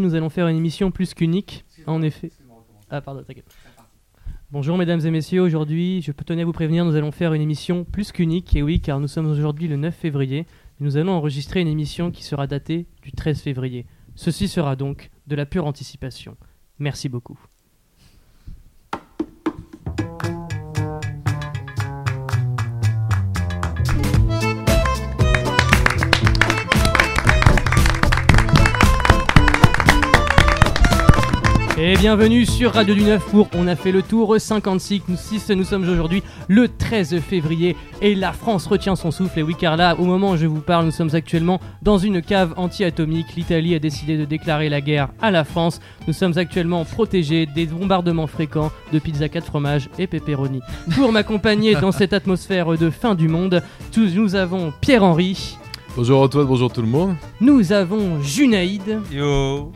Nous allons faire une émission plus qu'unique, en effet. Ah, pardon, t'inquiète. Bonjour mesdames et messieurs, aujourd'hui, je peux tenir à vous prévenir, nous allons faire une émission plus qu'unique, et oui, car nous sommes aujourd'hui le 9 février, et nous allons enregistrer une émission qui sera datée du 13 février. Ceci sera donc de la pure anticipation. Merci beaucoup. Et bienvenue sur Radio du Neuf pour On a fait le tour 56. Nous, six, nous sommes aujourd'hui le 13 février et la France retient son souffle. Et oui, car là, au moment où je vous parle, nous sommes actuellement dans une cave anti-atomique. L'Italie a décidé de déclarer la guerre à la France. Nous sommes actuellement protégés des bombardements fréquents de pizza 4 fromages et pepperoni. Pour m'accompagner dans cette atmosphère de fin du monde, tous, nous avons Pierre-Henri. Bonjour Antoine, bonjour tout le monde. Nous avons Junaïd. Yo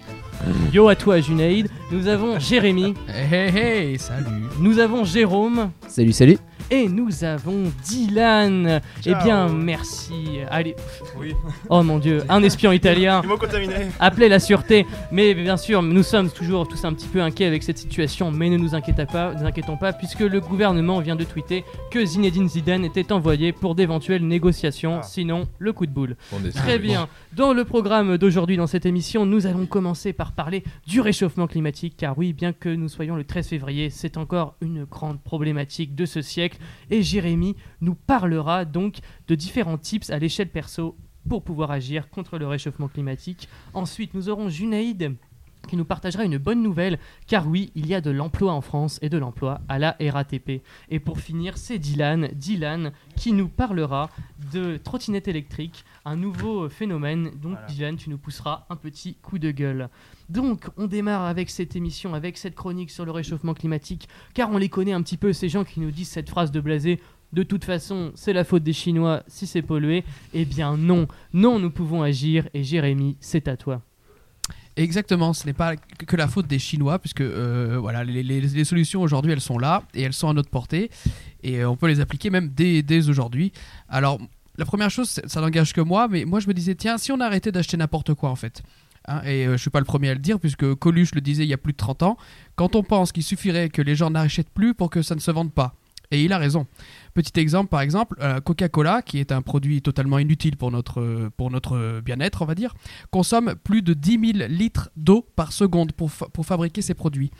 Yo à toi Junaïd. Nous avons Jérémy. Hey hey, salut Nous avons Jérôme. Salut, salut. Et nous avons Dylan. Eh bien, merci. Allez. Oui. Oh mon dieu, un espion italien. Appelez la sûreté. Mais bien sûr, nous sommes toujours tous un petit peu inquiets avec cette situation, mais ne nous inquiétons pas, nous inquiétons pas puisque le gouvernement vient de tweeter que Zinedine Zidane était envoyé pour d'éventuelles négociations, Ah. sinon le coup de boule. Très bien. Dans le programme d'aujourd'hui, dans cette émission, nous allons commencer par parler du réchauffement climatique, car oui, bien que nous soyons le 13 février, c'est encore une grande problématique de ce siècle. Et Jérémy nous parlera donc de différents tips à l'échelle perso pour pouvoir agir contre le réchauffement climatique. Ensuite, nous aurons Junaïd qui nous partagera une bonne nouvelle, car oui, il y a de l'emploi en France et de l'emploi à la RATP. Et pour finir, c'est Dylan, Dylan, qui nous parlera de trottinette électrique, un nouveau phénomène. Donc Voilà. Dylan, tu nous pousseras un petit coup de gueule. Donc, on démarre avec cette émission, avec cette chronique sur le réchauffement climatique, car on les connaît un petit peu, ces gens qui nous disent cette phrase de blasé. De toute façon, c'est la faute des Chinois si c'est pollué. Eh bien non, non, nous pouvons agir. Et Jérémy, c'est à toi. Exactement, ce n'est pas que la faute des Chinois, puisque euh, voilà, les, solutions aujourd'hui elles sont là et elles sont à notre portée et euh, on peut les appliquer même dès, aujourd'hui. Alors, la première chose, ça n'engage que moi, mais moi je me disais, tiens, si on arrêtait d'acheter n'importe quoi en fait. Hein, et euh, je suis pas le premier à le dire, puisque Coluche le disait il y a plus de 30 ans, quand on pense qu'il suffirait que les gens n'achètent plus pour que ça ne se vende pas. Et il a raison. Petit exemple, par exemple, euh, Coca-Cola, qui est un produit totalement inutile pour notre, pour notre bien-être, on va dire, consomme plus de 10 000 litres d'eau par seconde pour, pour fabriquer ses produits.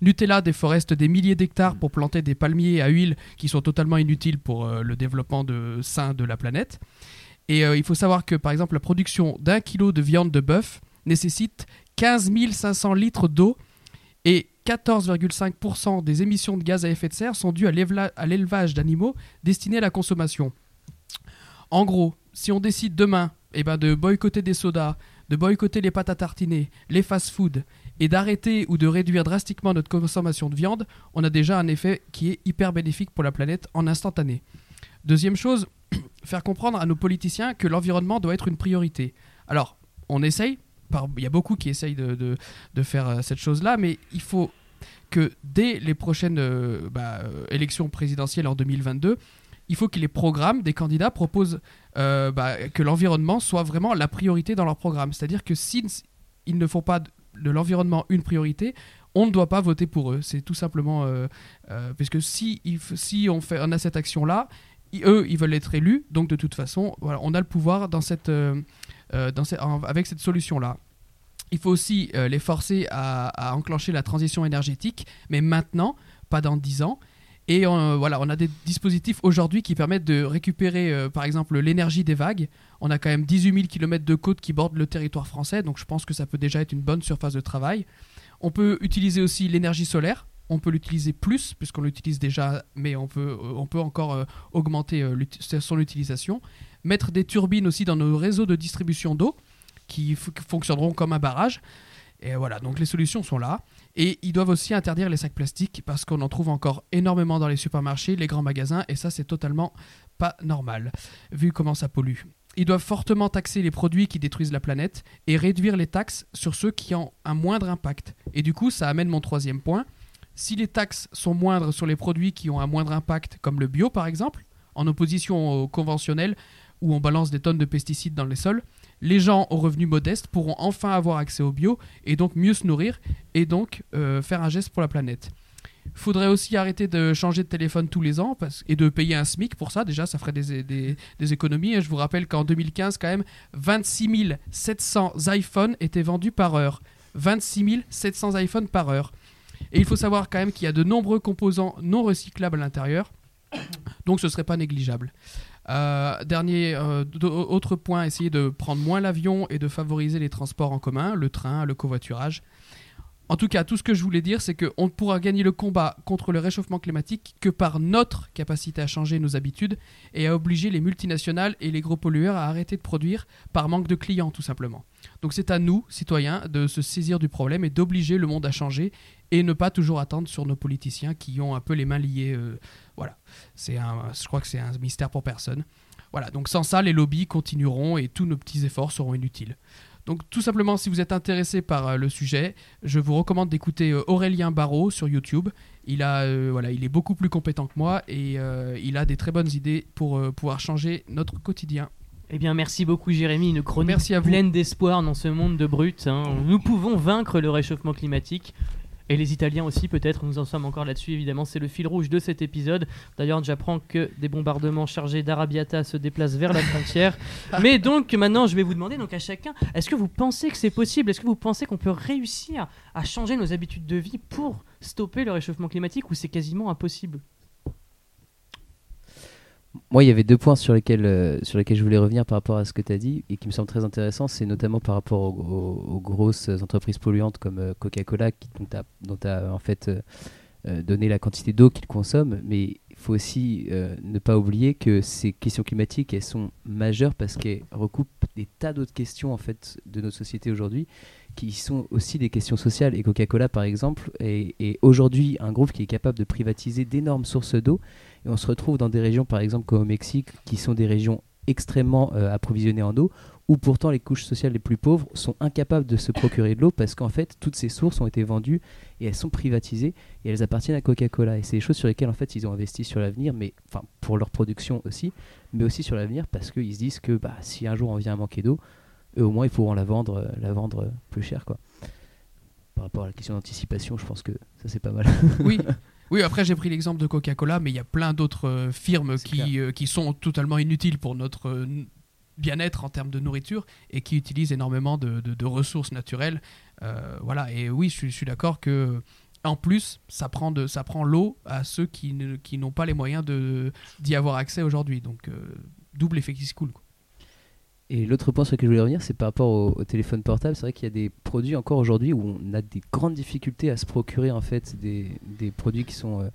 Nutella déforeste des milliers d'hectares pour planter des palmiers à huile qui sont totalement inutiles pour euh, le développement de, sain de la planète. Et euh, il faut savoir que, par exemple, la production d'un kilo de viande de bœuf nécessite 15 500 litres d'eau et 14,5% des émissions de gaz à effet de serre sont dues à l'élevage d'animaux destinés à la consommation. En gros, si on décide demain eh ben, de boycotter des sodas, de boycotter les pâtes à tartiner, les fast-foods, et d'arrêter ou de réduire drastiquement notre consommation de viande, on a déjà un effet qui est hyper bénéfique pour la planète en instantané. Deuxième chose, faire comprendre à nos politiciens que l'environnement doit être une priorité. Alors, on essaye, par- y a beaucoup qui essayent de, faire euh, cette chose-là, mais il faut que dès les prochaines euh, bah, euh, élections présidentielles en 2022, il faut que les programmes des candidats proposent bah, que l'environnement soit vraiment la priorité dans leur programme. C'est-à-dire que s'ils ils ne font pas de, l'environnement une priorité, on ne doit pas voter pour eux. C'est tout simplement parce que si, si on, fait, on a cette action-là, eux, ils veulent être élus, donc de toute façon, voilà, on a le pouvoir dans cette, en- avec cette solution-là. Il faut aussi euh, les forcer à, enclencher la transition énergétique, mais maintenant, pas dans 10 ans. Et euh, voilà, on a des dispositifs aujourd'hui qui permettent de récupérer, euh, par exemple, l'énergie des vagues. On a quand même 18 000 km de côte qui bordent le territoire français, donc je pense que ça peut déjà être une bonne surface de travail. On peut utiliser aussi l'énergie solaire. On peut l'utiliser plus, puisqu'on l'utilise déjà, mais on peut, euh, encore euh, augmenter euh, son utilisation. Mettre des turbines aussi dans nos réseaux de distribution d'eau, qui fonctionneront comme un barrage. Et voilà, donc les solutions sont là. Et ils doivent aussi interdire les sacs plastiques parce qu'on en trouve encore énormément dans les supermarchés, les grands magasins, et ça c'est totalement pas normal, vu comment ça pollue. Ils doivent fortement taxer les produits qui détruisent la planète et réduire les taxes sur ceux qui ont un moindre impact. Et du coup, ça amène mon troisième point. Si les taxes sont moindres sur les produits qui ont un moindre impact, comme le bio par exemple, en opposition au conventionnel où on balance des tonnes de pesticides dans les sols, les gens aux revenus modestes pourront enfin avoir accès au bio et donc mieux se nourrir et donc euh, faire un geste pour la planète. Faudrait aussi arrêter de changer de téléphone tous les ans et de payer un SMIC pour ça. Déjà, ça ferait des, économies. Et je vous rappelle qu'en 2015, quand même, 26 700 iPhones étaient vendus par heure. 26 700 iPhones par heure. Et il faut savoir quand même qu'il y a de nombreux composants non recyclables à l'intérieur. Donc ce serait pas négligeable. Euh, dernier, euh, autre point, essayer de prendre moins l'avion et de favoriser les transports en commun, le train, le covoiturage. En tout cas, tout ce que je voulais dire, c'est qu'on ne pourra gagner le combat contre le réchauffement climatique que par notre capacité à changer nos habitudes et à obliger les multinationales et les gros pollueurs à arrêter de produire par manque de clients, tout simplement. Donc c'est à nous, citoyens, de se saisir du problème et d'obliger le monde à changer et ne pas toujours attendre sur nos politiciens qui ont un peu les mains liées. euh, voilà, je crois que c'est un mystère pour personne. Voilà, donc sans ça, les lobbies continueront et tous nos petits efforts seront inutiles. Donc tout simplement, si vous êtes intéressé par euh, le sujet, je vous recommande d'écouter euh, Aurélien Barraud sur YouTube. Il, a, euh, voilà, il est beaucoup plus compétent que moi et euh, il a des très bonnes idées pour euh, pouvoir changer notre quotidien. Eh bien, merci beaucoup, Jérémy. Une chronique Merci à vous. pleine d'espoir dans ce monde de brut. hein. Nous pouvons vaincre le réchauffement climatique. Et les Italiens aussi, peut-être, nous en sommes encore là-dessus, évidemment. C'est le fil rouge de cet épisode. D'ailleurs, j'apprends que des bombardements chargés d'Arabiata se déplacent vers la frontière. Mais donc, maintenant, je vais vous demander donc, à chacun est-ce que vous pensez que c'est possible? Est-ce que vous pensez qu'on peut réussir à changer nos habitudes de vie pour stopper le réchauffement climatique ou c'est quasiment impossible? Moi, il y avait deux points sur lesquels, euh, sur lesquels je voulais revenir par rapport à ce que tu as dit et qui me semblent très intéressants. C'est notamment par rapport aux, grosses entreprises polluantes comme euh, Coca-Cola, dont tu as, en fait euh, donné la quantité d'eau qu'ils consomment. Mais il faut aussi ne pas oublier que ces questions climatiques, sont majeures parce qu'elles recoupent des tas d'autres questions en fait, de notre société aujourd'hui qui sont aussi des questions sociales. Et Coca-Cola, par exemple, est aujourd'hui un groupe qui est capable de privatiser d'énormes sources d'eau. Et on se retrouve dans des régions, par exemple, comme au Mexique, qui sont des régions extrêmement euh, approvisionnées en eau, où pourtant les couches sociales les plus pauvres sont incapables de se procurer de l'eau parce qu'en fait, toutes ces sources ont été vendues et elles sont privatisées et elles appartiennent à Coca-Cola. Et c'est des choses sur lesquelles, en fait, ils ont investi sur l'avenir, mais enfin, pour leur production aussi, mais aussi sur l'avenir parce qu'ils se disent que bah, si un jour on vient à manquer d'eau, eux au moins ils pourront la vendre, euh, la vendre euh, plus cher. Quoi. Par rapport à la question d'anticipation, je pense que ça c'est pas mal. Oui. Oui, après j'ai pris l'exemple de Coca-Cola, mais il y a plein d'autres euh, firmes qui, euh, qui sont totalement inutiles pour notre euh, bien-être en termes de nourriture et qui utilisent énormément de, de- de ressources naturelles. Euh, voilà, et oui, je suis, je suis d'accord que en plus, ça prend, de, ça prend l'eau à ceux qui, ne- qui n'ont pas les moyens de, d'y avoir accès aujourd'hui. Donc, euh, double effet qui se coule. quoi. Et l'autre point sur lequel je voulais revenir, c'est par rapport au, téléphone portable. C'est vrai qu'il y a des produits encore aujourd'hui où on a des grandes difficultés à se procurer en fait des, des produits qui sont euh,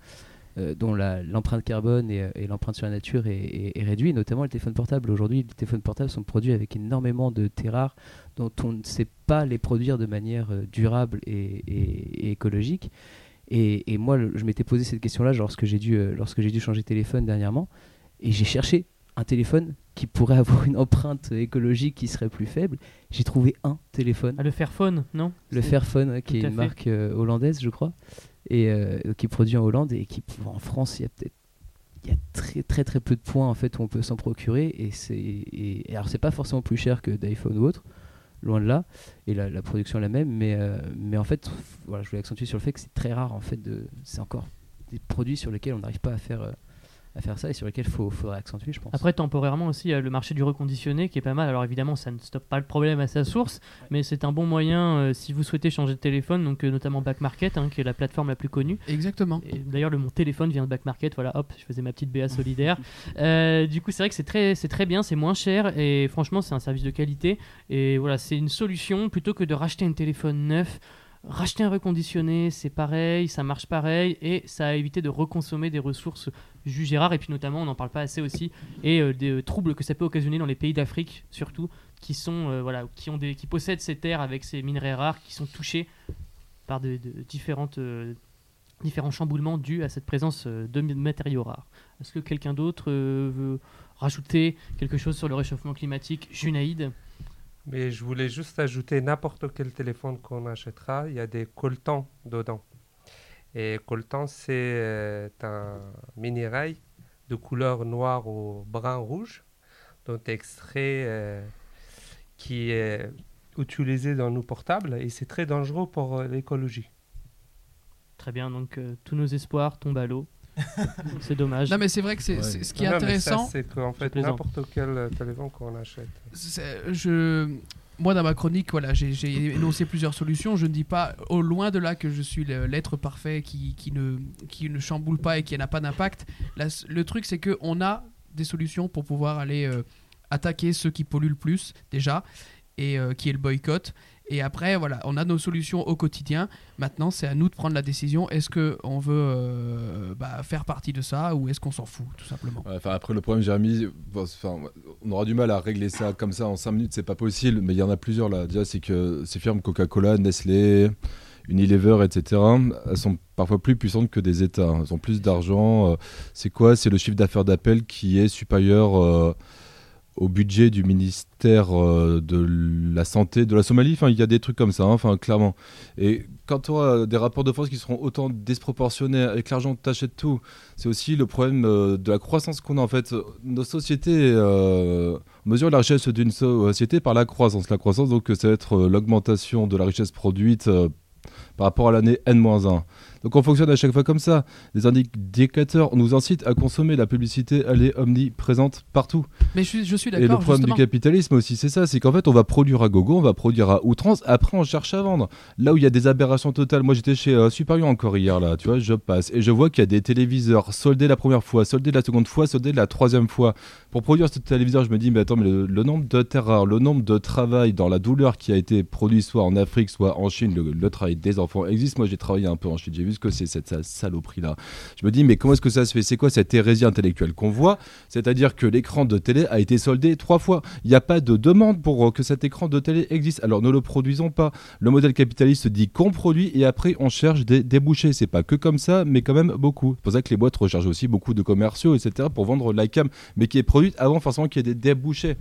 euh, dont l'empreinte carbone et, euh, et l'empreinte sur la nature est, réduite, notamment les téléphones portables. Aujourd'hui, les téléphones portables sont produits avec énormément de terres rares dont on ne sait pas les produire de manière euh, durable et, écologique. Et, moi, le- je m'étais posé cette question-là lorsque j'ai dû, euh, dû changer de téléphone dernièrement, et j'ai cherché un téléphone qui pourrait avoir une empreinte écologique qui serait plus faible. J'ai trouvé un téléphone, Ah, Le Fairphone, non? Le Fairphone, ouais, qui est une fait. marque euh, hollandaise, je crois, et euh, qui est produit en Hollande et qui en France, il y a peut-être il y a très très très peu de points en fait où on peut s'en procurer et c'est et, et alors c'est pas forcément plus cher que d'iPhone ou autre loin de là et la, la production est la même mais euh, mais en fait voilà je voulais accentuer sur le fait que c'est très rare en fait de c'est encore des produits sur lesquels on n'arrive pas à faire à faire ça et sur lesquels il faut, faudrait accentuer je pense Après, temporairement aussi, il y a le marché du reconditionné qui est pas mal. Alors évidemment, ça ne stoppe pas le problème à sa source, mais c'est un bon moyen euh, si vous souhaitez changer de téléphone, donc euh, notamment Back Market, hein, qui est la plateforme la plus connue. Exactement. D'ailleurs, le mon téléphone vient de Back Market. Voilà, hop, je faisais ma petite BA solidaire. Euh, du coup, c'est vrai que c'est très, c'est très bien, c'est moins cher et franchement, c'est un service de qualité. Et voilà, c'est une solution plutôt que de racheter un téléphone neuf. Racheter un reconditionné, c'est pareil, ça marche pareil et ça a évité de reconsommer des ressources jugées rares. Et puis notamment, on n'en parle pas assez aussi, et euh, des euh, troubles que ça peut occasionner dans les pays d'Afrique surtout, qui sont euh, voilà, qui ont des, qui possèdent ces terres avec ces minerais rares, qui sont touchés par de, différentes différents chamboulements dus à cette présence de matériaux rares. Est-ce que quelqu'un d'autre veut rajouter quelque chose sur le réchauffement climatique Junaïd? Mais je voulais juste ajouter n'importe quel téléphone qu'on achètera, il y a des coltans dedans. Et coltan, c'est euh, un minérail de couleur noire au brun rouge, dont extrait, euh, qui est utilisé dans nos portables et c'est très dangereux pour euh, l'écologie. Très bien, donc tous nos espoirs tombent à l'eau. c'est dommage. Non, mais c'est vrai que c'est Ouais. ce qui est Non, intéressant. c'est qu'en fait, n'importe quel euh, téléphone qu'on achète. je, moi, dans ma chronique, voilà, j'ai énoncé plusieurs solutions. Je ne dis pas au loin de là que je suis l'être parfait qui, qui, ne, qui ne chamboule pas et qui n'a pas d'impact. Le truc, c'est qu'on a des solutions pour pouvoir aller euh, attaquer ceux qui polluent le plus, déjà, et euh, qui est le boycott. Et après, voilà, on a nos solutions au quotidien. Maintenant, c'est à nous de prendre la décision. Est-ce qu'on veut euh, bah, faire partie de ça ou est-ce qu'on s'en fout, tout simplement? Après, le problème, Jérémy, on aura du mal à régler ça comme ça en 5 minutes, c'est pas possible. Mais il y en a plusieurs là. Déjà, c'est que ces firmes Coca-Cola, Nestlé, Unilever, etc., elles sont parfois plus puissantes que des États. Elles ont plus d'argent. euh, C'est quoi? C'est le chiffre d'affaires d'Apple qui est supérieur euh, au budget du ministère euh, de la Santé de la Somalie. Il y a des trucs comme ça, hein, enfin, clairement. Et quand tu auras des rapports de force qui seront autant disproportionnés, avec l'argent, t'achètes tout. C'est aussi le problème euh, de la croissance qu'on a en fait. Nos sociétés euh, mesurent la richesse d'une société par la croissance. La croissance, donc, ça va être l'augmentation de la richesse produite par rapport à l'année N-1. Donc on fonctionne à chaque fois comme ça. Les indicateurs nous incitent à consommer la publicité, elle est omniprésente partout. Mais je suis, je suis Et le d'accord, problème justement. du capitalisme aussi, c'est ça, c'est qu'en fait, on va produire à gogo, on va produire à outrance, après on cherche à vendre. Là où il y a des aberrations totales, moi j'étais chez euh, Superior encore hier, là, tu vois, je passe, et je vois qu'il y a des téléviseurs soldés la première fois, soldés la seconde fois, soldés la troisième fois. Pour produire ce téléviseur, je me dis, mais attends, mais le, le nombre de terres rares, le nombre de travail dans la douleur qui a été produit soit en Afrique, soit en Chine, le, le travail des enfants existe. Moi j'ai travaillé un peu en Chine, j'ai vu que c'est cette sa- saloperie-là. Je me dis, mais comment est-ce que ça se fait? C'est quoi cette hérésie intellectuelle qu'on voit? C'est-à-dire que l'écran de télé a été soldé trois fois. Il n'y a pas de demande pour que cet écran de télé existe. Alors ne le produisons pas. Le modèle capitaliste dit qu'on produit et après on cherche des débouchés. C'est pas que comme ça, mais quand même beaucoup. C'est pour ça que les boîtes recherchent aussi beaucoup de commerciaux, etc. pour vendre la cam, mais qui est produite avant forcément qu'il y ait des débouchés.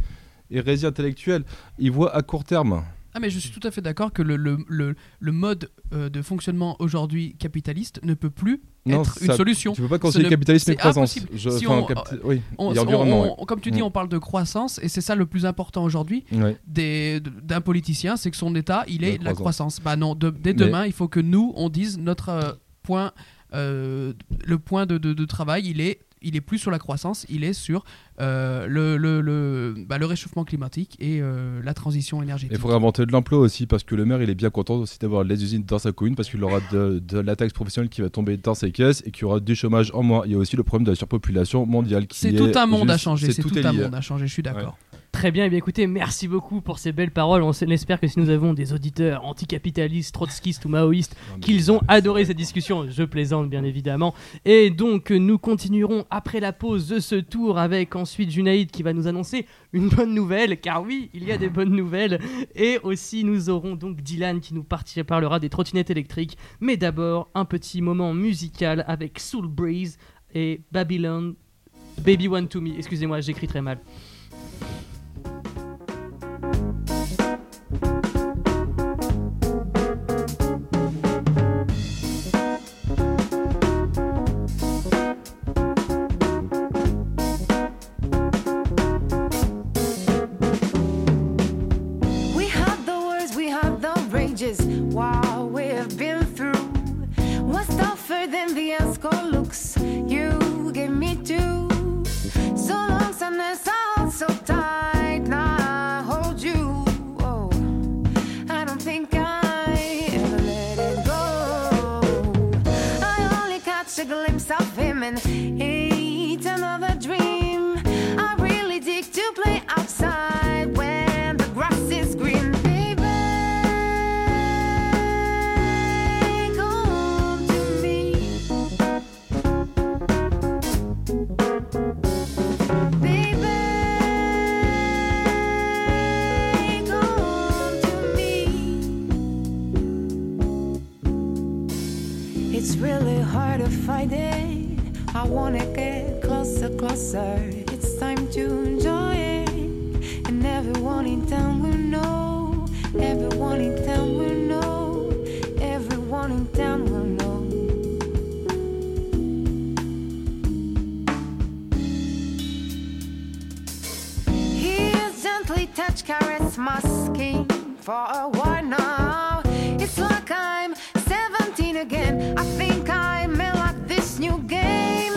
Hérésie intellectuelle, ils voient à court terme. Ah mais je suis tout à fait d'accord que le, le, le, le mode euh, de fonctionnement aujourd'hui capitaliste ne peut plus Non, être ça- une solution. Tu peux pas concilier ne- capitalisme et croissance. Je- Si on- capi- oui, On- et environnement. on- on- comme tu dis, Mm. on parle de croissance et c'est ça le plus important aujourd'hui d'un politicien, c'est que son état, il est La la croissance. croissance. Bah non, de- dès Mais- demain, il faut que nous, on dise notre euh, point, euh, le point de, de- de travail, il est, il est plus sur la croissance, il est sur euh, le, le, le, bah, le réchauffement climatique et euh, la transition énergétique. il faudrait inventer de l'emploi aussi, parce que le maire, il est bien content aussi d'avoir les usines dans sa commune, parce qu'il aura de, de la taxe professionnelle qui va tomber dans ses caisses et qu'il y aura du chômage en moins. Il y a aussi le problème de la surpopulation mondiale qui C'est est tout un monde à changer, c'est tout, un monde à changer, je suis d'accord. Très bien, et bien écoutez, merci beaucoup pour ces belles paroles. On espère que si nous avons des auditeurs anticapitalistes, trotskistes ou maoïstes, qu'ils ont adoré cette discussion. Je plaisante bien évidemment. Et donc nous continuerons après la pause de ce tour avec ensuite Junaïd qui va nous annoncer une bonne nouvelle, car oui, il y a des bonnes nouvelles. Et aussi nous aurons donc Dylan qui nous parlera des trottinettes électriques. Mais d'abord un petit moment musical avec Soul Breeze et Babylon. Baby One to Me, excusez-moi, j'écris très mal. Caress my skin for a while now. It's like I'm 17 again. I think I'm in like this new game.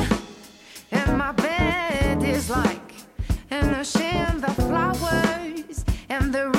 And my bed is like an ocean of flowers. And the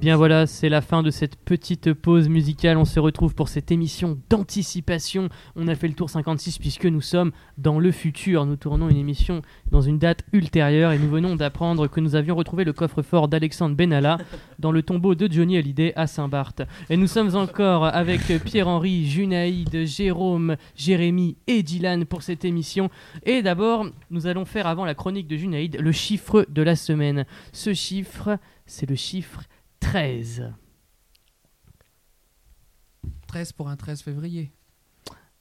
bien voilà, c'est la fin de cette petite pause musicale. On se retrouve pour cette émission d'anticipation. On a fait le tour 56 puisque nous sommes dans le futur. Nous tournons une émission dans une date ultérieure et nous venons d'apprendre que nous avions retrouvé le coffre-fort d'Alexandre Benalla dans le tombeau de Johnny Hallyday à Saint-Barth. Et nous sommes encore avec Pierre-Henri, Junaïde, Jérôme, Jérémy et Dylan pour cette émission. Et d'abord, nous allons faire avant la chronique de Junaïde le chiffre de la semaine. Ce chiffre, c'est le chiffre 13. 13 pour un 13 février.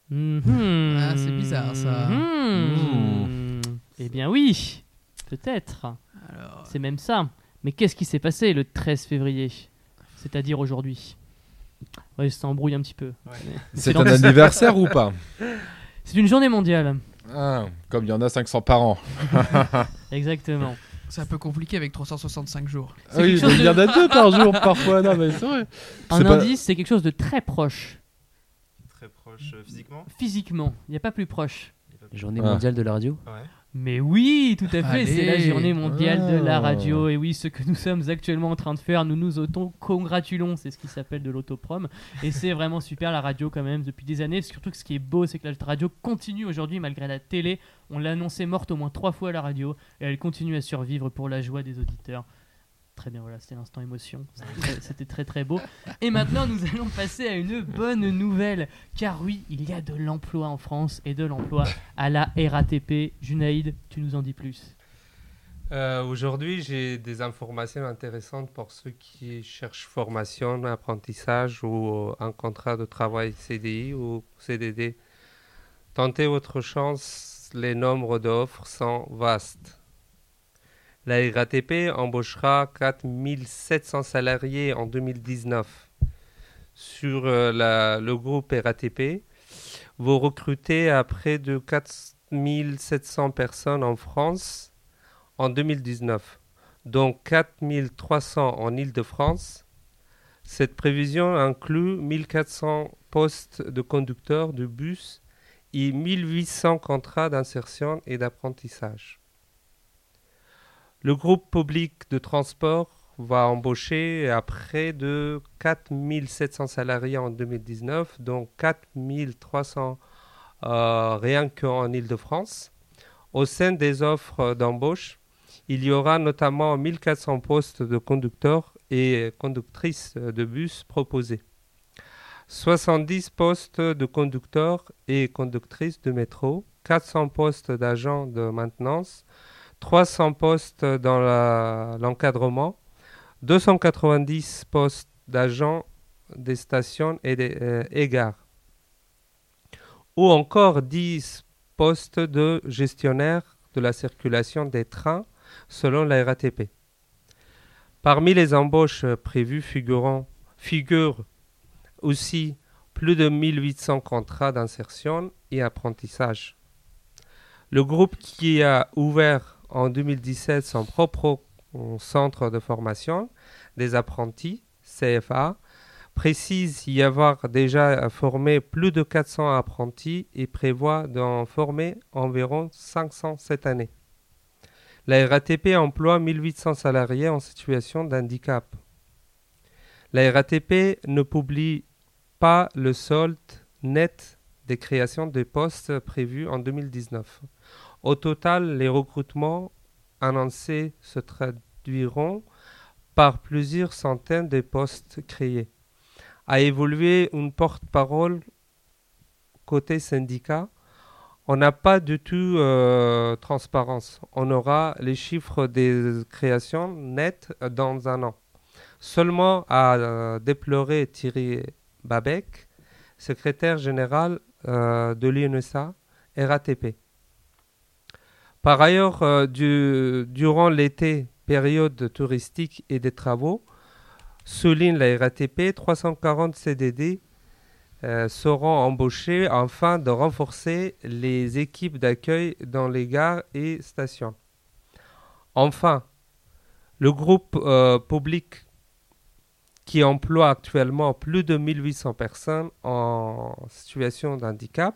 Mhm. Ah, c'est bizarre, ça. Mhm. Eh bien oui, peut-être. Alors, C'est même ça. Mais qu'est-ce qui s'est passé le 13 février C'est-à-dire aujourd'hui? Ouais, ça embrouille un petit peu. C'est un anniversaire ou pas? C'est une journée mondiale. Ah, Comme il y en a 500 par an. Exactement. C'est un peu compliqué avec 365 jours. C'est oui, il y en a deux par jour parfois. Non, mais c'est vrai. Un C'est pas- indice, c'est quelque chose de très proche. Très proche euh, physiquement? Physiquement, il n'y a pas plus proche. Journée Ah. mondiale de la radio. Ouais. Mais oui, tout à fait, c'est la journée mondiale de la radio. Et oui, ce que nous sommes actuellement en train de faire, nous nous auto-congratulons, c'est ce qui s'appelle de l'autoprom. Et c'est vraiment super la radio quand même depuis des années. Surtout que ce qui est beau, c'est que la radio continue aujourd'hui malgré la télé. On l'a annoncé morte au moins trois fois à la radio et elle continue à survivre pour la joie des auditeurs. Très bien, voilà, c'était l'instant émotion. C'était très- très beau. Et maintenant, nous allons passer à une bonne nouvelle. Car oui, il y a de l'emploi en France et de l'emploi à la RATP. Junaïd, tu nous en dis plus. Euh, Aujourd'hui, j'ai des informations intéressantes pour ceux qui cherchent formation, apprentissage ou un contrat de travail CDI ou CDD. Tentez votre chance, les nombres d'offres sont vastes. La RATP embauchera 4700 salariés en 2019. Sur euh, le groupe RATP, vous recrutez à près de 4700 personnes en France en 2019, dont 4300 en Île-de-France. Cette prévision inclut 1400 postes de conducteurs de bus et 1800 contrats d'insertion et d'apprentissage. Le groupe public de transport va embaucher à près de 4700 salariés en 2019, dont 4300 euh, rien qu'en Île-de-France. Au sein des offres d'embauche, il y aura notamment 1400 postes de conducteurs et conductrices de bus proposés. 70 postes de conducteurs et conductrices de métro, 400 postes d'agents de maintenance, 300 postes dans l'encadrement, 290 postes d'agents des stations et des euh, gares, ou encore 10 postes de gestionnaire de la circulation des trains selon la RATP. Parmi les embauches prévues figurent aussi plus de 1800 contrats d'insertion et apprentissage. Le groupe qui a ouvert en 2017 son propre centre de formation des apprentis, CFA, précise y avoir déjà formé plus de 400 apprentis et prévoit d'en former environ 500 cette année. La RATP emploie 1800 salariés en situation de handicap. La RATP ne publie pas le solde net des créations de postes prévus en 2019. Au total, les recrutements annoncés se traduiront par plusieurs centaines de postes créés. A évolué une porte-parole côté syndicat on n'a pas du tout euh, transparence. On aura les chiffres des créations nettes dans un an. Seulement à euh, déplorer Thierry Babec, secrétaire général euh, de l'INSA RATP. Par ailleurs, euh, du- durant l'été, période touristique et des travaux, souligne la RATP, 340 CDD seront embauchés afin de renforcer les équipes d'accueil dans les gares et stations. Enfin, le groupe euh, public qui emploie actuellement plus de 1800 personnes en situation de handicap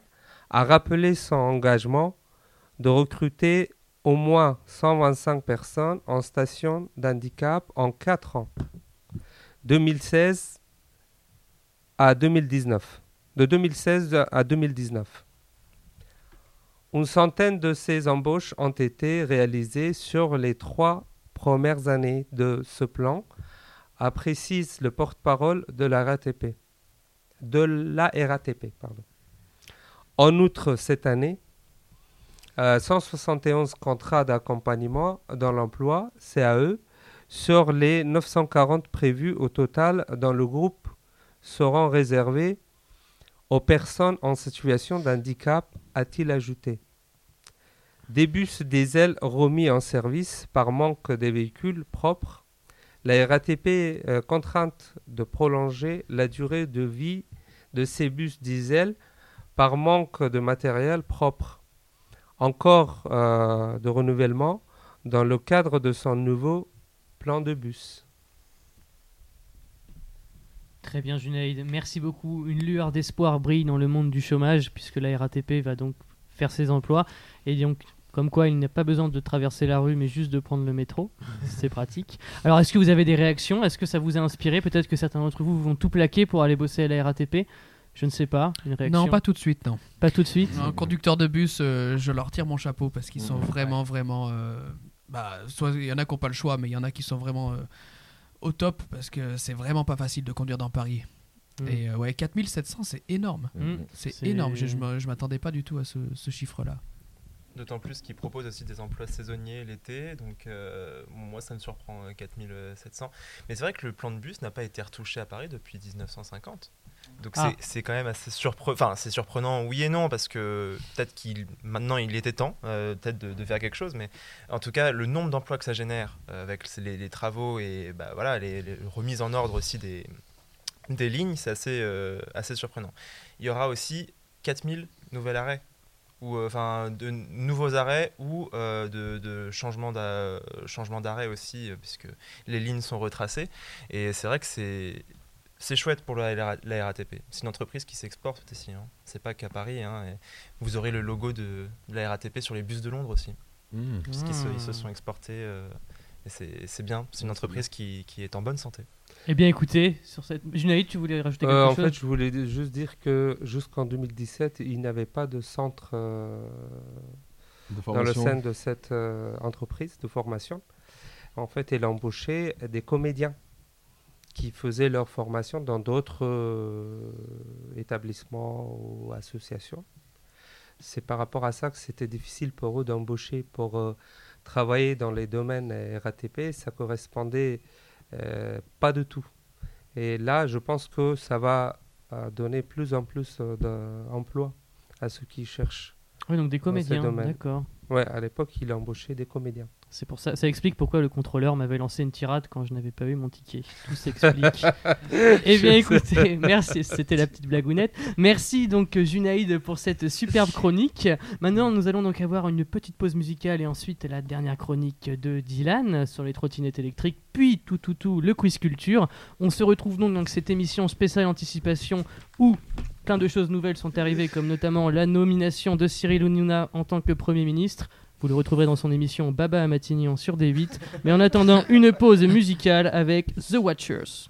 a rappelé son engagement de recruter au moins 125 personnes en station d'handicap en 4 ans, 2016 à 2019. De 2016 à 2019. Une centaine de ces embauches ont été réalisées sur les trois premières années de ce plan, a précise le porte-parole de la RATP. De la RATP, pardon. En outre, cette année, euh, 171 contrats d'accompagnement dans l'emploi, CAE, sur les 940 prévus au total dans le groupe seront réservés aux personnes en situation de handicap, a-t-il ajouté. Des bus diesel remis en service par manque de véhicules propres, la RATP est euh, contrainte de prolonger la durée de vie de ces bus diesel par manque de matériel propre. Encore euh, de renouvellement dans le cadre de son nouveau plan de bus. Très bien, Junaïd. Merci beaucoup. Une lueur d'espoir brille dans le monde du chômage, puisque la RATP va donc faire ses emplois. Et donc, comme quoi, il n'y a pas besoin de traverser la rue, mais juste de prendre le métro. C'est pratique. Alors, est-ce que vous avez des réactions? Est-ce que ça vous a inspiré? Peut-être que certains d'entre vous vont tout plaquer pour aller bosser à la RATP. Je ne sais pas. Une réaction Non, pas tout de suite, non. Pas tout de suite. Un conducteur de bus, euh, je leur tire mon chapeau parce qu'ils sont vraiment, vraiment. euh, bah, soit il y en a qui n'ont pas le choix, mais il y en a qui sont vraiment euh, au top parce que c'est vraiment pas facile de conduire dans Paris. Mm. Et euh, ouais, 4700, c'est énorme. Mm. C'est C'est- énorme. Je, je m'attendais pas du tout à ce, ce chiffre-là. D'autant plus qu'ils proposent aussi des emplois saisonniers l'été, donc euh, moi ça me surprend euh, 4700. Mais c'est vrai que le plan de bus n'a pas été retouché à Paris depuis 1950. Donc Ah. c'est- quand même assez surprenant. Enfin, c'est surprenant, oui et non, parce que peut-être qu'il maintenant il était temps, euh, peut-être de, de faire quelque chose, mais en tout cas le nombre d'emplois que ça génère euh, avec les, les travaux et bah, voilà les, les remises en ordre aussi des, des lignes, c'est assez, euh, assez surprenant. Il y aura aussi 4000 nouveaux arrêts ou euh, enfin de nouveaux arrêts ou euh, de, de changements d'a- changements d'arrêt aussi euh, puisque les lignes sont retracées et c'est vrai que c'est c'est chouette pour la, la- RATP. C'est une entreprise qui s'exporte aussi. Hein. C'est pas qu'à Paris. hein, et vous aurez le logo de, de la RATP sur les bus de Londres aussi. Mmh. Parce qu'ils se, ils se sont exportés. euh, et c'est c'est bien. C'est une entreprise qui, qui est en bonne santé. Eh bien, écoutez, sur cette. Junaïd, tu voulais rajouter quelque Euh, en chose? fait, je voulais juste dire que jusqu'en 2017, il n'avait pas de centre euh, De dans le formation. sein de cette euh, entreprise de formation. En fait, il a embauché des comédiens qui faisaient leur formation dans d'autres euh, établissements ou associations. C'est par rapport à ça que c'était difficile pour eux d'embaucher pour euh, travailler dans les domaines RATP. Ça correspondait euh, pas du tout. Et là, je pense que ça va euh, donner plus en plus euh, d'emplois à ceux qui cherchent. Oui, donc des comédiens, d'accord. Ouais, à l'époque, il a embauché des comédiens. C'est pour ça, ça explique pourquoi le contrôleur m'avait lancé une tirade quand je n'avais pas eu mon ticket. Tout s'explique. eh bien, écoutez, merci. C'était la petite blagounette. Merci donc Junaïd pour cette superbe chronique. Maintenant, nous allons donc avoir une petite pause musicale et ensuite la dernière chronique de Dylan sur les trottinettes électriques, puis tout tout tout le quiz culture. On se retrouve donc dans cette émission spéciale anticipation où plein de choses nouvelles sont arrivées, comme notamment la nomination de Cyril Hanouna en tant que Premier ministre. Vous le retrouverez dans son émission Baba à Matignon sur D8. Mais en attendant, une pause musicale avec The Watchers.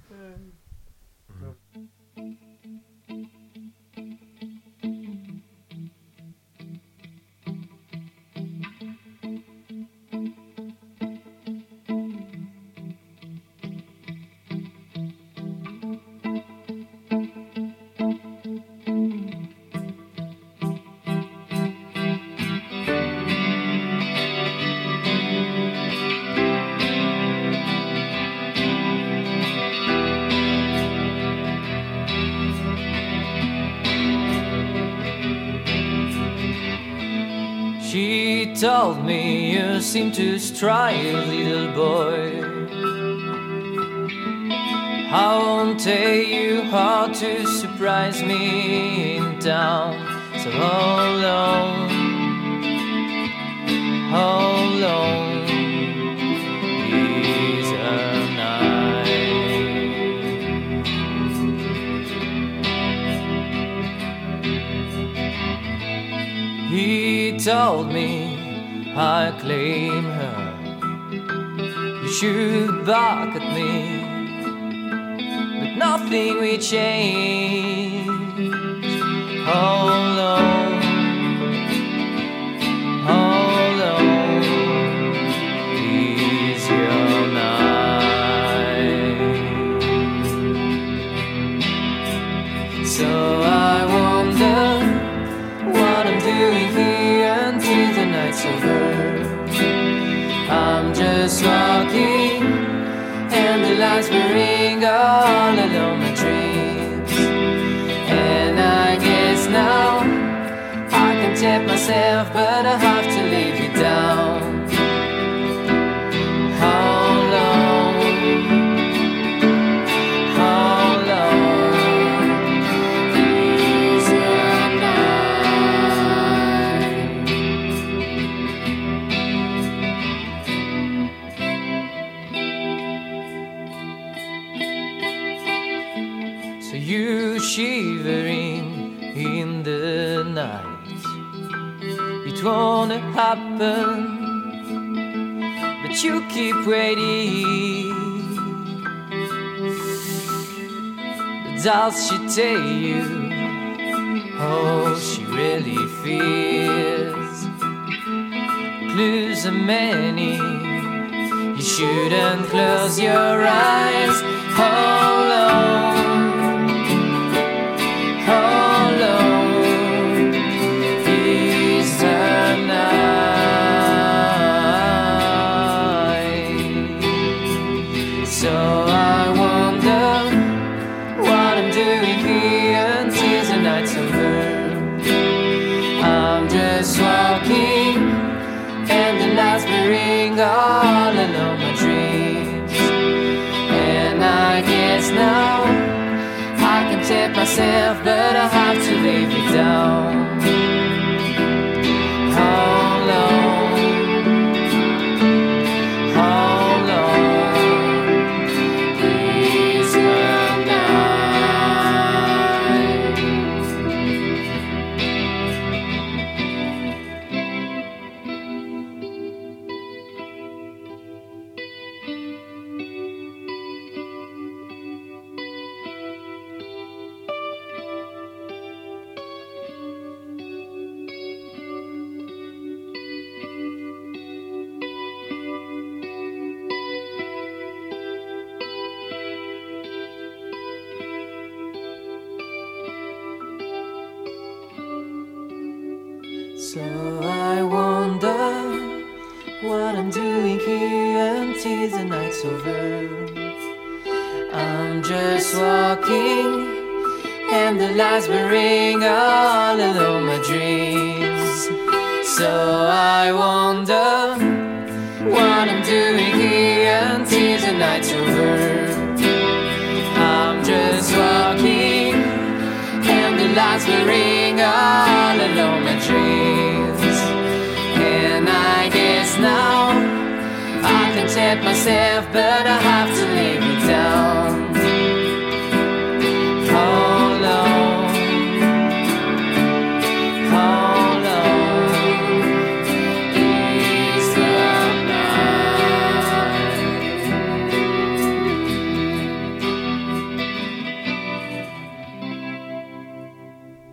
Seem to strive, little boy. I won't tell you how to surprise me in town. So hold on, hold on. He told me I claim her. You shoot back at me, but nothing will change. Hold myself, but I It won't happen, but you keep waiting. Does she tell you how she really feels? Clues are many, you shouldn't close your eyes. Hold on,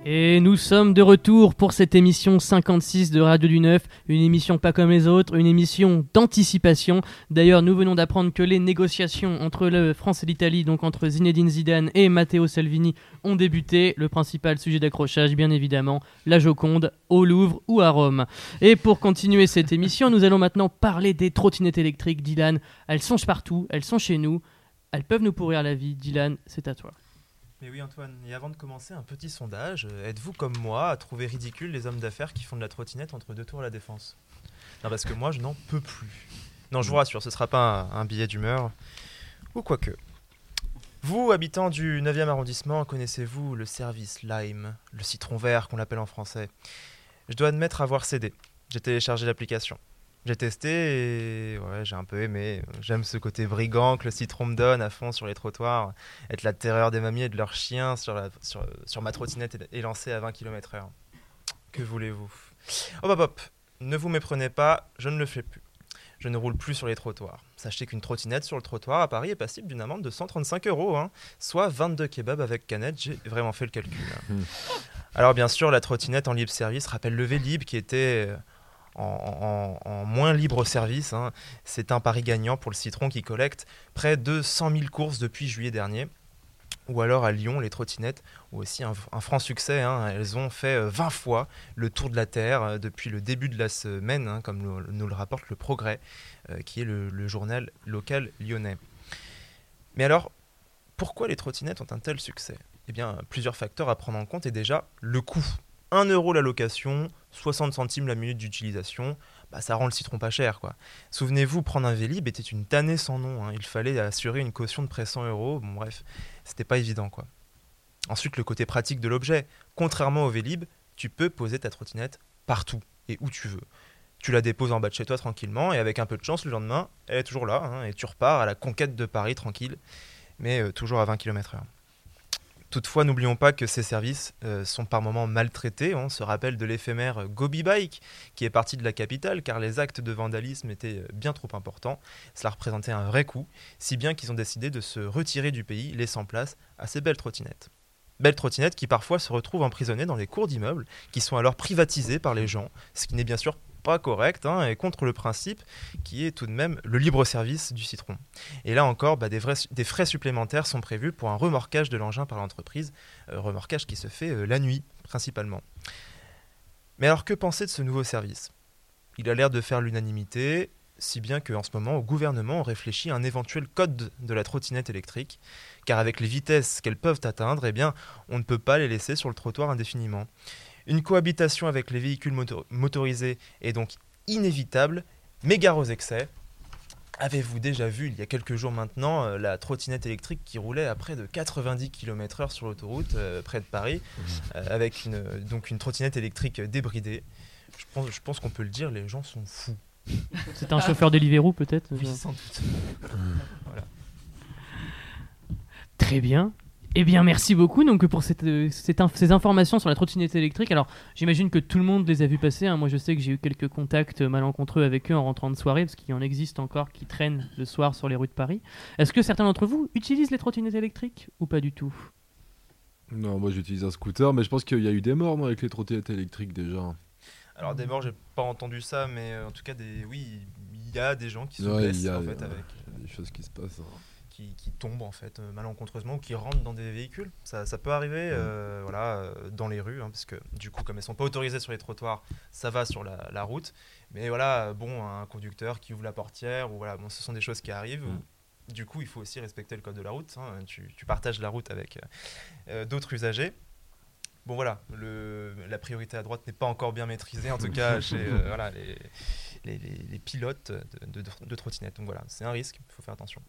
Et nous sommes de retour pour cette émission 56 de Radio du Neuf, une émission pas comme les autres, une émission d'anticipation. D'ailleurs, nous venons d'apprendre que les négociations entre la France et l'Italie, donc entre Zinedine Zidane et Matteo Salvini, ont débuté. Le principal sujet d'accrochage, bien évidemment, la Joconde au Louvre ou à Rome. Et pour continuer cette émission, nous allons maintenant parler des trottinettes électriques, Dylan. Elles sont partout, elles sont chez nous, elles peuvent nous pourrir la vie. Dylan, c'est à toi. Mais oui Antoine, et avant de commencer, un petit sondage. Êtes-vous comme moi à trouver ridicule les hommes d'affaires qui font de la trottinette entre deux tours à la défense? Non parce que moi je n'en peux plus. Non je vous rassure, ce sera pas un, un billet d'humeur. Ou quoique. Vous, habitants du 9e arrondissement, connaissez-vous le service Lime, le citron vert qu'on l'appelle en français? Je dois admettre avoir cédé. J'ai téléchargé l'application. J'ai testé et ouais, j'ai un peu aimé. J'aime ce côté brigand que le citron me donne à fond sur les trottoirs être la terreur des mamies et de leurs chiens sur, la, sur, sur ma trottinette et- et lancée à 20 km/h. Que voulez-vous? Hop hop hop, ne vous méprenez pas, je ne le fais plus. Je ne roule plus sur les trottoirs. Sachez qu'une trottinette sur le trottoir à Paris est passible d'une amende de 135 euros, hein, soit 22 kebabs avec canette. J'ai vraiment fait le calcul. hein. Alors bien sûr, la trottinette en libre service rappelle le Vélib qui était euh, en, moins libre service. hein. C'est un pari gagnant pour le citron qui collecte près de 100 000 courses depuis juillet dernier. Ou alors à Lyon, les trottinettes ont aussi un, franc succès. hein. Elles ont fait euh, 20 fois le tour de la Terre euh, depuis le début de la semaine, hein, comme nous, nous le rapporte le Progrès, euh, qui est le, le journal local lyonnais. Mais alors, pourquoi les trottinettes ont un tel succès? Eh bien, plusieurs facteurs à prendre en compte et déjà le coût. 1 euro la location, 60 centimes la minute d'utilisation, bah, ça rend le citron pas cher. quoi. Souvenez-vous, prendre un Vélib était une tannée sans nom. hein. Il fallait assurer une caution de près 100 euros. Bon, bref, c'était pas évident. quoi. Ensuite, le côté pratique de l'objet. Contrairement au Vélib, tu peux poser ta trottinette partout et où tu veux. Tu la déposes en bas de chez toi tranquillement et avec un peu de chance, le lendemain, elle est toujours là hein, et tu repars à la conquête de Paris tranquille, mais euh, toujours à 20 km/h. Toutefois, n'oublions pas que ces services euh, sont par moments maltraités. On se rappelle de l'éphémère Gobi Bike, qui est parti de la capitale car les actes de vandalisme étaient euh, bien trop importants. Cela représentait un vrai coût, si bien qu'ils ont décidé de se retirer du pays, laissant place à ces belles trottinettes. Belles trottinettes qui parfois se retrouvent emprisonnées dans les cours d'immeubles, qui sont alors privatisées par les gens, ce qui n'est bien sûr pas correct hein, et contre le principe qui est tout de même le libre service du citron. Et là encore, bah, des, frais supplémentaires sont prévus pour un remorquage de l'engin par l'entreprise, euh, remorquage qui se fait euh, la nuit principalement. Mais alors que penser de ce nouveau service? Il a l'air de faire l'unanimité, si bien qu'en ce moment, au gouvernement, on réfléchit à un éventuel code de la trottinette électrique, car avec les vitesses qu'elles peuvent atteindre, eh on ne peut pas les laisser sur le trottoir indéfiniment. Une cohabitation avec les véhicules moto- motorisés est donc inévitable, mais gare aux excès. Avez-vous déjà vu, il y a quelques jours maintenant, euh, la trottinette électrique qui roulait à près de 90 km/h sur l'autoroute euh, près de Paris, euh, avec une, donc une trottinette électrique débridée? Je pense, je pense qu'on peut le dire, les gens sont fous. C'est un chauffeur Deliveroo peut-être Oui, sans doute. Très bien. Eh bien, merci beaucoup donc pour cette, euh, cette inf- ces informations sur la trottinette électrique. Alors, j'imagine que tout le monde les a vus passer. hein. Moi, je sais que j'ai eu quelques contacts malencontreux avec eux en rentrant de soirée, parce qu'il en existe encore qui traînent le soir sur les rues de Paris. Est-ce que certains d'entre vous utilisent les trottinettes électriques ou pas du tout? Non, moi j'utilise un scooter, mais je pense qu'il y a eu des morts moi, avec les trottinettes électriques déjà. Alors des morts, j'ai pas entendu ça, mais euh, en tout cas, des, oui, il y a des gens qui se Ouais, blessent il y a- en y fait a- avec, il y a des choses qui se passent. hein. Qui, qui tombent en fait euh, malencontreusement ou qui rentrent dans des véhicules. Ça, ça peut arriver, euh, voilà, euh, dans les rues, hein, parce que du coup, comme elles sont pas autorisées sur les trottoirs, ça va sur la, la route. Mais voilà, bon, un conducteur qui ouvre la portière ou voilà, bon, ce sont des choses qui arrivent. Mm. Du coup, il faut aussi respecter le code de la route. hein. Tu, tu partages la route avec euh, d'autres usagers. Bon voilà, le, la priorité à droite n'est pas encore bien maîtrisée, en tout cas chez euh, voilà, les, les, les- les pilotes de, de, de trottinettes. Donc voilà, c'est un risque, il faut faire attention.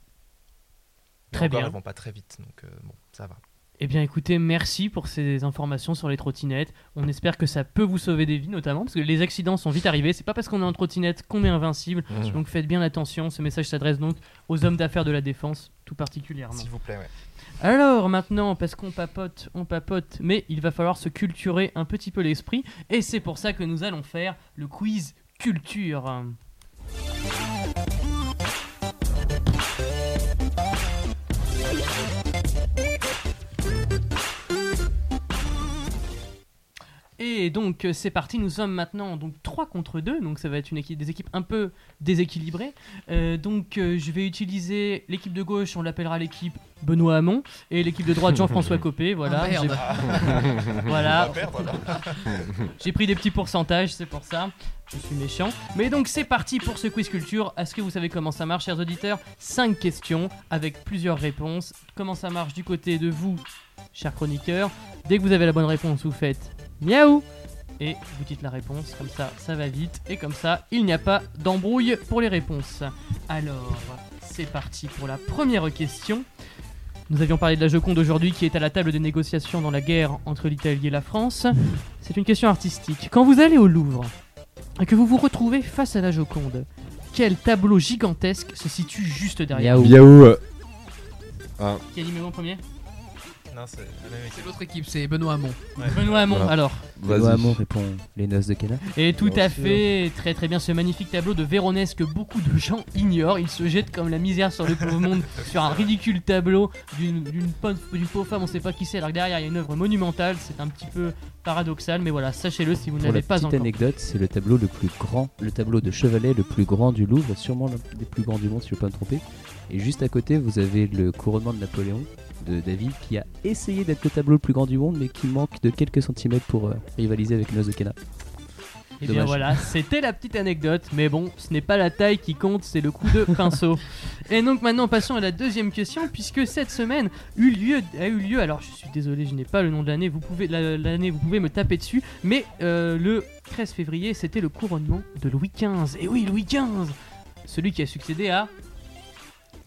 Très encore, bien. Elles vont pas très vite, donc euh, bon, ça va. Eh bien, écoutez, merci pour ces informations sur les trottinettes. On espère que ça peut vous sauver des vies, notamment, parce que les accidents sont vite arrivés. C'est pas parce qu'on est en trottinette qu'on est invincible. Mmh. Donc faites bien attention. Ce message s'adresse donc aux hommes d'affaires de la défense, tout particulièrement. S'il vous plaît, ouais. Alors maintenant, parce qu'on papote, on papote, mais il va falloir se culturer un petit peu l'esprit, et c'est pour ça que nous allons faire le quiz culture. Et donc euh, c'est parti, nous sommes maintenant donc 3 contre 2, donc ça va être une équipe, des équipes un peu déséquilibrées. Euh, donc euh, je vais utiliser l'équipe de gauche, on l'appellera l'équipe Benoît Hamon, et l'équipe de droite Jean-François Copé. Voilà, Ah, merde. j'ai- voilà. J'ai pris des petits pourcentages, c'est pour ça. Je suis méchant. Mais donc c'est parti pour ce quiz culture. Est-ce que vous savez comment ça marche, chers auditeurs? 5 questions avec plusieurs réponses. Comment ça marche du côté de vous, chers chroniqueurs? Dès que vous avez la bonne réponse, vous faites miaou et vous dites la réponse. Comme ça, ça va vite. Et comme ça, il n'y a pas d'embrouille pour les réponses. Alors, c'est parti pour la première question. Nous avions parlé de la Joconde aujourd'hui qui est à la table de négociation dans la guerre entre l'Italie et la France. C'est une question artistique. Quand vous allez au Louvre et que vous vous retrouvez face à la Joconde, quel tableau gigantesque se situe juste derrière Miaou. Miaou. euh, Qui a dit premier? Non, c'est la même équipe. C'est l'autre équipe, c'est Benoît Hamon. Benoît Hamon, Voilà. alors. Benoît Hamon répond les noces de Cana. Et tout à sûr. fait, très très bien, ce magnifique tableau de Véronèse que beaucoup de gens ignorent. Il se jette comme la misère sur le pauvre monde, sur un ridicule tableau d'une d'une pauvre, d'une pauvre femme, on sait pas qui c'est, alors que derrière il y a une œuvre monumentale, c'est un petit peu paradoxal, mais voilà, sachez-le si vous ne Pour la l'avez pas petite encore. anecdote, c'est le tableau le plus grand, le tableau de chevalet le plus grand du Louvre, sûrement l'un des plus grands du monde si je ne veux pas me tromper. Et juste à côté, vous avez le couronnement de Napoléon de David qui a essayé d'être le tableau le plus grand du monde mais qui manque de quelques centimètres pour euh, rivaliser avec Noce de Cana. Et bien Dommage. voilà, c'était la petite anecdote, mais bon, ce n'est pas la taille qui compte, c'est le coup de pinceau. Et donc maintenant passons à la deuxième question, puisque cette semaine eut lieu, a eu lieu, alors je suis désolé, je n'ai pas le nom de l'année, vous pouvez la- l'année, vous pouvez me taper dessus, mais euh, le 13 février, c'était le couronnement de Louis XV. Et oui, Louis XV, celui qui a succédé à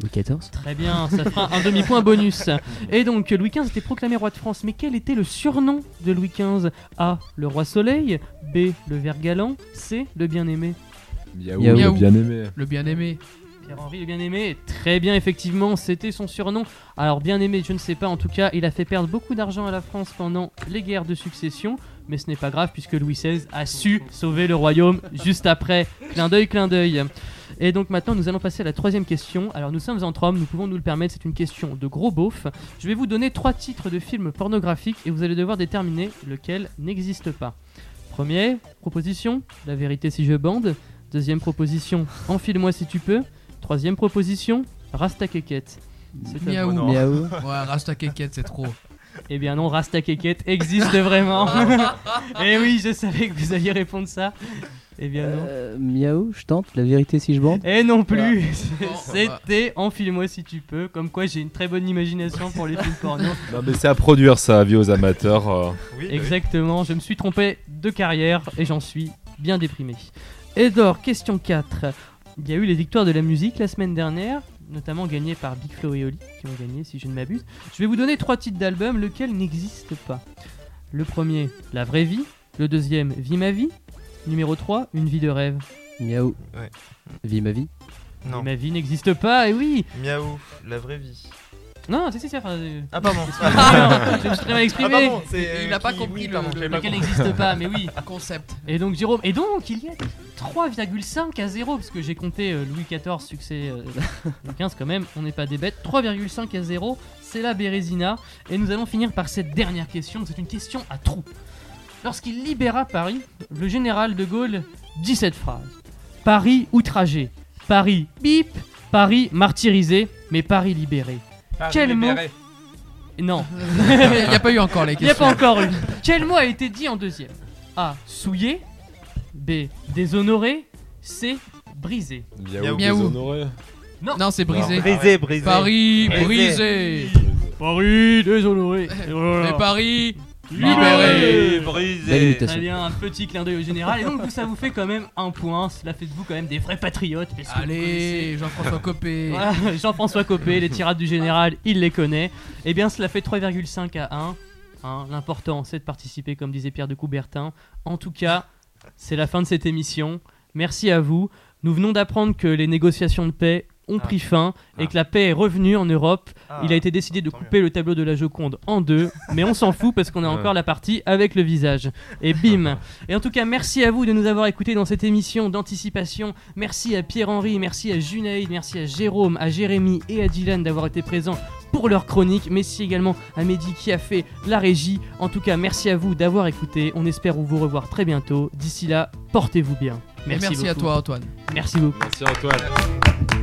Louis XIV Très bien, ça fera un demi-point bonus. Et donc, Louis XV était proclamé roi de France, mais quel était le surnom de Louis XV A. Le roi soleil, B. Le ver galant, C. Le bien-aimé. Miaou, Miaou. le bien aimé. Le bien-aimé. Pierre-Henri le bien-aimé, très bien effectivement, c'était son surnom. Alors bien-aimé, je ne sais pas, en tout cas, il a fait perdre beaucoup d'argent à la France pendant les guerres de succession, mais ce n'est pas grave puisque Louis XVI a su sauver le royaume juste après. Clin d'œil, clin d'œil. Et donc maintenant, nous allons passer à la troisième question. Alors nous sommes entre hommes, nous pouvons nous le permettre, c'est une question de gros beauf. Je vais vous donner trois titres de films pornographiques et vous allez devoir déterminer lequel n'existe pas. Premier, proposition, la vérité si je bande. Deuxième proposition, enfile-moi si tu peux. Troisième proposition, Rasta Keket. C'est Miaou. Miaou. Ouais, Rasta Keket, c'est trop. Eh bien non, Rasta Keket existe vraiment. Eh oui, je savais que vous alliez répondre ça. Eh bien non. Euh, miaou, je tente. La vérité si je bande. Et non plus. C'était enfile-moi si tu peux. Comme quoi j'ai une très bonne imagination pour les films porno. Non, mais c'est à produire ça, avis aux amateurs. euh. Oui, oui. Exactement, je me suis trompé de carrière et j'en suis bien déprimé. Edor, question 4. Il y a eu les victoires de la musique la semaine dernière, notamment gagnées par Big Flo et Oli, qui ont gagné si je ne m'abuse. Je vais vous donner trois titres d'albums, lequel n'existe pas. Le premier, La vraie vie. Le deuxième, Vie ma vie. Numéro 3, Une vie de rêve. Miaou. Ouais. Vie ma vie. Non. Vie ma vie n'existe pas, et oui Miaou, la vraie vie. Non, c'est si, c'est... Enfin, euh, Ah, pardon. non, je me suis très mal exprimé. Ah, pardon, c'est, Il a euh, pas qui- compris oui, le- pardon, le- j'avais pas lequel compris. n'existe pas, mais oui. Concept. Et donc Jérôme, et donc il y a 3,5 à 0, parce que j'ai compté euh, Louis XIV, succès euh, Louis XV quand même, on n'est pas des bêtes. 3,5 à 0, c'est la Bérésina. Et nous allons finir par cette dernière question, c'est une question à trous. Lorsqu'il libéra Paris, le général de Gaulle dit cette phrase. Paris outragé, Paris bip, Paris martyrisé, mais Paris libéré. Paris Quel mot. Non, Il n'y a pas eu encore les il n'y a questions. pas encore eu. Quel mot a été dit en deuxième A. Souillé. B. Déshonoré. C. Brisé. Miaou. Miaou. déshonoré. Non, c'est brisé. Brisé, brisé. Paris Brisé. brisé. Paris déshonoré. Mais Paris Libéré. Brisé. Très bien, un petit clin d'œil au général. Et donc, ça vous fait quand même un point. Cela fait de vous quand même des vrais patriotes. parce que Allez, Jean-François Copé. Voilà, Jean-François Copé, les tirades du général, il les connaît. Eh bien, cela fait 3,5 à 1. Hein, L'important, c'est de participer, comme disait Pierre de Coubertin. En tout cas, c'est la fin de cette émission. Merci à vous. Nous venons d'apprendre que les négociations de paix ont Ah. pris fin et Ah. que la paix est revenue en Europe. Ah, Il a été décidé de couper le tableau de la Joconde en deux, mais on s'en fout parce qu'on a encore la partie avec le visage. Et bim Et en tout cas, merci à vous de nous avoir écoutés dans cette émission d'anticipation. Merci à Pierre-Henri, merci à Junaïd, merci à Jérôme, à Jérémy et à Dylan d'avoir été présents pour leur chronique. Merci également à Mehdi qui a fait la régie. En tout cas, merci à vous d'avoir écouté. On espère vous revoir très bientôt. D'ici là, portez-vous bien. Merci, merci à toi, Antoine. Merci beaucoup. Merci Antoine.